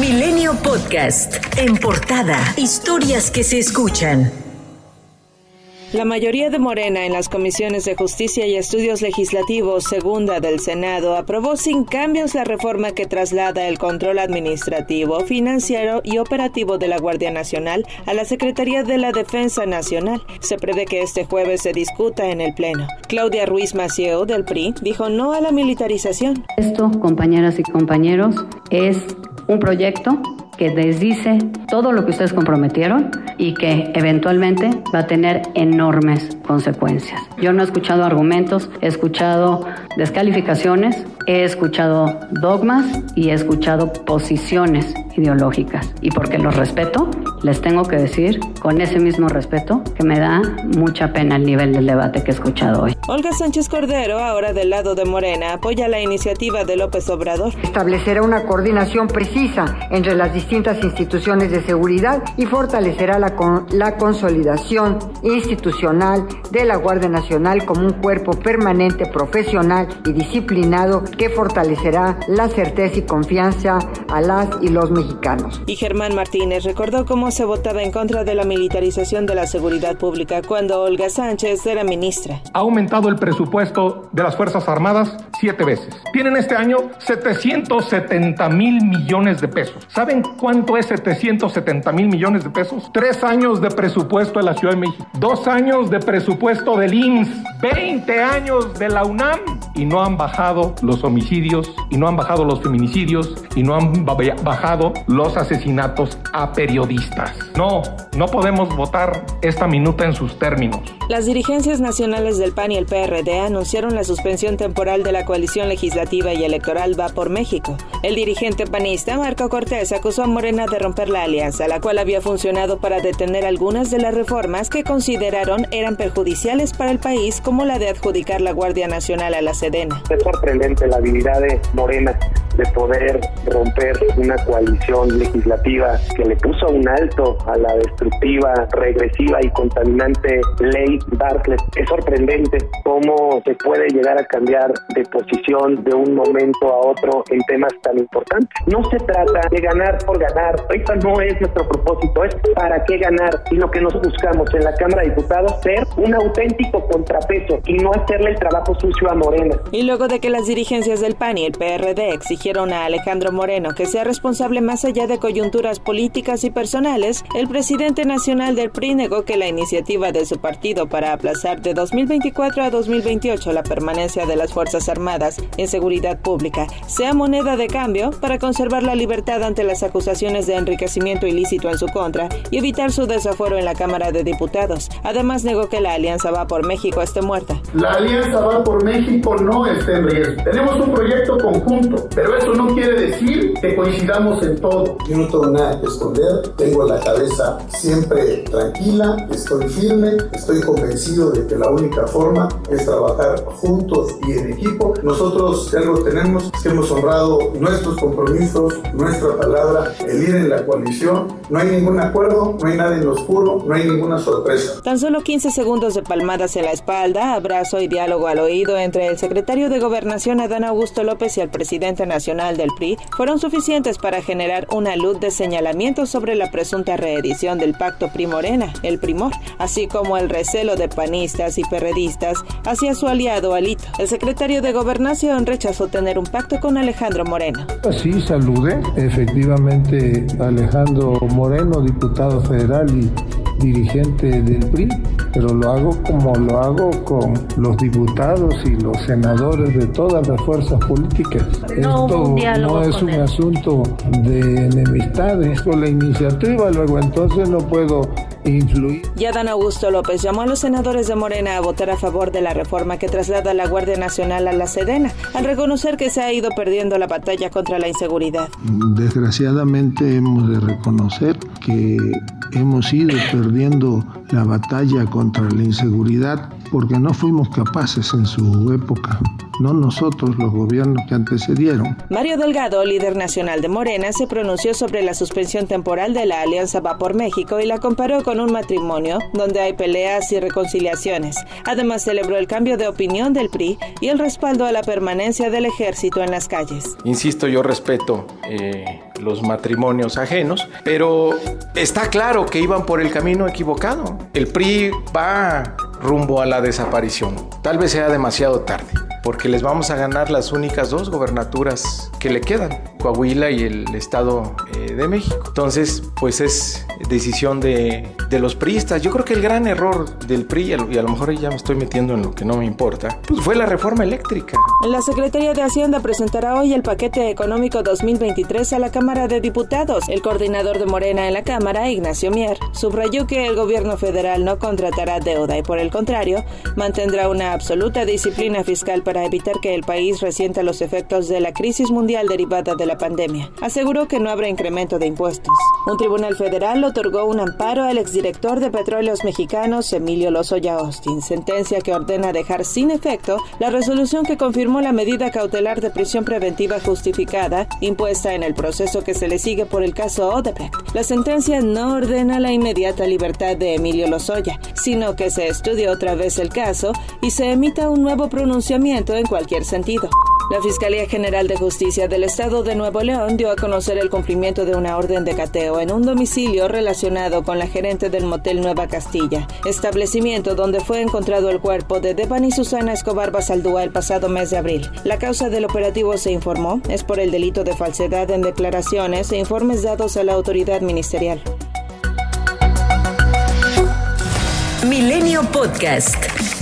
Milenio Podcast. En portada. Historias que se escuchan. La mayoría de Morena en las comisiones de Justicia y Estudios Legislativos Segunda del Senado aprobó sin cambios la reforma que traslada el control administrativo, financiero y operativo de la Guardia Nacional a la Secretaría de la Defensa Nacional. Se prevé que este jueves se discuta en el Pleno. Claudia Ruiz Macieo del PRI dijo no a la militarización. Esto, compañeras y compañeros, es un proyecto que desdice todo lo que ustedes comprometieron y que eventualmente va a tener enormes consecuencias. Yo no he escuchado argumentos, he escuchado descalificaciones, he escuchado dogmas y he escuchado posiciones ideológicas. Y porque los respeto, les tengo que decir con ese mismo respeto que me da mucha pena el nivel del debate que he escuchado hoy. Olga Sánchez Cordero, ahora del lado de Morena, apoya la iniciativa de López Obrador. Establecerá una coordinación precisa entre las distintas instituciones de seguridad y fortalecerá la, con, la consolidación institucional de la Guardia Nacional como un cuerpo permanente, profesional y disciplinado que fortalecerá la certeza y confianza a las y los mexicanos. Y Germán Martínez recordó cómo se votaba en contra de la militarización de la seguridad pública cuando Olga Sánchez era ministra. Ha aumentado el presupuesto de las Fuerzas Armadas siete veces. Tienen este año 770 mil millones de pesos. ¿Saben cuánto es 770 mil millones de pesos? Tres años de presupuesto de la Ciudad de México, dos años de presupuesto del IMSS, 20 años de la UNAM y no han bajado los homicidios y no han bajado los feminicidios y no han bajado los asesinatos a periodistas. No, no podemos votar esta minuta en sus términos. Las dirigencias nacionales del PAN y el PRD anunciaron la suspensión temporal de la coalición legislativa y electoral Va por México. El dirigente panista Marco Cortés acusó a Morena de romper la alianza, la cual había funcionado para detener algunas de las reformas que consideraron eran perjudiciales para el país, como la de adjudicar la Guardia Nacional a la Sedena. Es sorprendente la habilidad de Morena de poder romper una coalición legislativa que le puso un alto a la destructiva, regresiva y contaminante ley Bartlett. Es sorprendente cómo se puede llegar a cambiar de posición de un momento a otro en temas tan importantes. No se trata de ganar por ganar, eso no es nuestro propósito, es para qué ganar. Y lo que nos buscamos en la Cámara de Diputados, ser un auténtico contrapeso y no hacerle el trabajo sucio a Morena. Y luego de que las dirigencias del PAN y el PRD exigieron a Alejandro Moreno que sea responsable más allá de coyunturas políticas y personales, el presidente nacional del PRI negó que la iniciativa de su partido para aplazar de 2024 a 2028 la permanencia de las Fuerzas Armadas en seguridad pública sea moneda de cambio para conservar la libertad ante las acusaciones de enriquecimiento ilícito en su contra y evitar su desafuero en la Cámara de Diputados. Además negó que la Alianza Va por México esté muerta. La Alianza Va por México no está en riesgo. Tenemos un proyecto conjunto, pero eso no quiere decir que coincidamos en todo. Yo no tengo nada que esconder, tengo la cabeza siempre tranquila, estoy firme, estoy convencido de que la única forma es trabajar juntos y en equipo. Nosotros, si algo tenemos, que hemos honrado nuestros compromisos, nuestra palabra, el ir en la coalición. No hay ningún acuerdo, no hay nada en lo oscuro, no hay ninguna sorpresa. Tan solo 15 segundos de palmadas en la espalda, abrazo y diálogo al oído entre el secretario de Gobernación Adán Augusto López y el presidente nacional del PRI fueron suficientes para generar una luz de señalamiento sobre la presunta reedición del pacto PRI-Morena, el Primor, así como el recelo de panistas y perredistas hacia su aliado Alito. El secretario de Gobernación rechazó tener un pacto con Alejandro Moreno. Sí, salude efectivamente Alejandro Moreno, diputado federal y dirigente del PRI, pero lo hago como lo hago con los diputados y los senadores de todas las fuerzas políticas. No Esto no es un asunto de enemistades con la iniciativa, luego entonces no puedo influir. Ya Dan Augusto López llamó a los senadores de Morena a votar a favor de la reforma que traslada a la Guardia Nacional a la Sedena, al reconocer que se ha ido perdiendo la batalla contra la inseguridad. Desgraciadamente hemos de reconocer que hemos ido perdiendo la batalla contra la inseguridad porque no fuimos capaces en su época no nosotros los gobiernos que antecedieron. Mario Delgado, líder nacional de Morena, se pronunció sobre la suspensión temporal de la Alianza Va por México y la comparó con un matrimonio donde hay peleas y reconciliaciones. Además, celebró el cambio de opinión del PRI y el respaldo a la permanencia del ejército en las calles. Insisto, yo respeto eh, los matrimonios ajenos, pero está claro que iban por el camino equivocado. El PRI va rumbo a la desaparición. Tal vez sea demasiado tarde porque les vamos a ganar las únicas dos gobernaturas que le quedan, Coahuila y el Estado eh, de México. Entonces, pues es decisión de, de, los priistas. Yo creo que el gran error del PRI, y a lo mejor ya me estoy metiendo en lo que no me importa, pues fue la reforma eléctrica. La Secretaría de Hacienda presentará hoy el paquete económico 2023 a la Cámara de Diputados. El coordinador de Morena en la Cámara, Ignacio Mier, subrayó que el gobierno federal no contratará deuda y por el contrario, mantendrá una absoluta disciplina fiscal para evitar que el país resienta los efectos de la crisis mundial derivada de la pandemia. Aseguró que no habrá incremento de impuestos. Un tribunal federal otorgó un amparo al exdirector de Petróleos Mexicanos, Emilio Lozoya Austin, sentencia que ordena dejar sin efecto la resolución que confirmó la medida cautelar de prisión preventiva justificada impuesta en el proceso que se le sigue por el caso Odebrecht. La sentencia no ordena la inmediata libertad de Emilio Lozoya, sino que se estudie otra vez el caso y se emita un nuevo pronunciamiento en cualquier sentido. La Fiscalía General de Justicia del Estado de Nuevo León dio a conocer el cumplimiento de una orden de cateo en un domicilio relacionado con la gerente del motel Nueva Castilla, establecimiento donde fue encontrado el cuerpo de Devani Susana Escobar Basaldúa el pasado mes de abril. La causa del operativo se informó es por el delito de falsedad en declaraciones e informes dados a la autoridad ministerial. Milenio Podcast.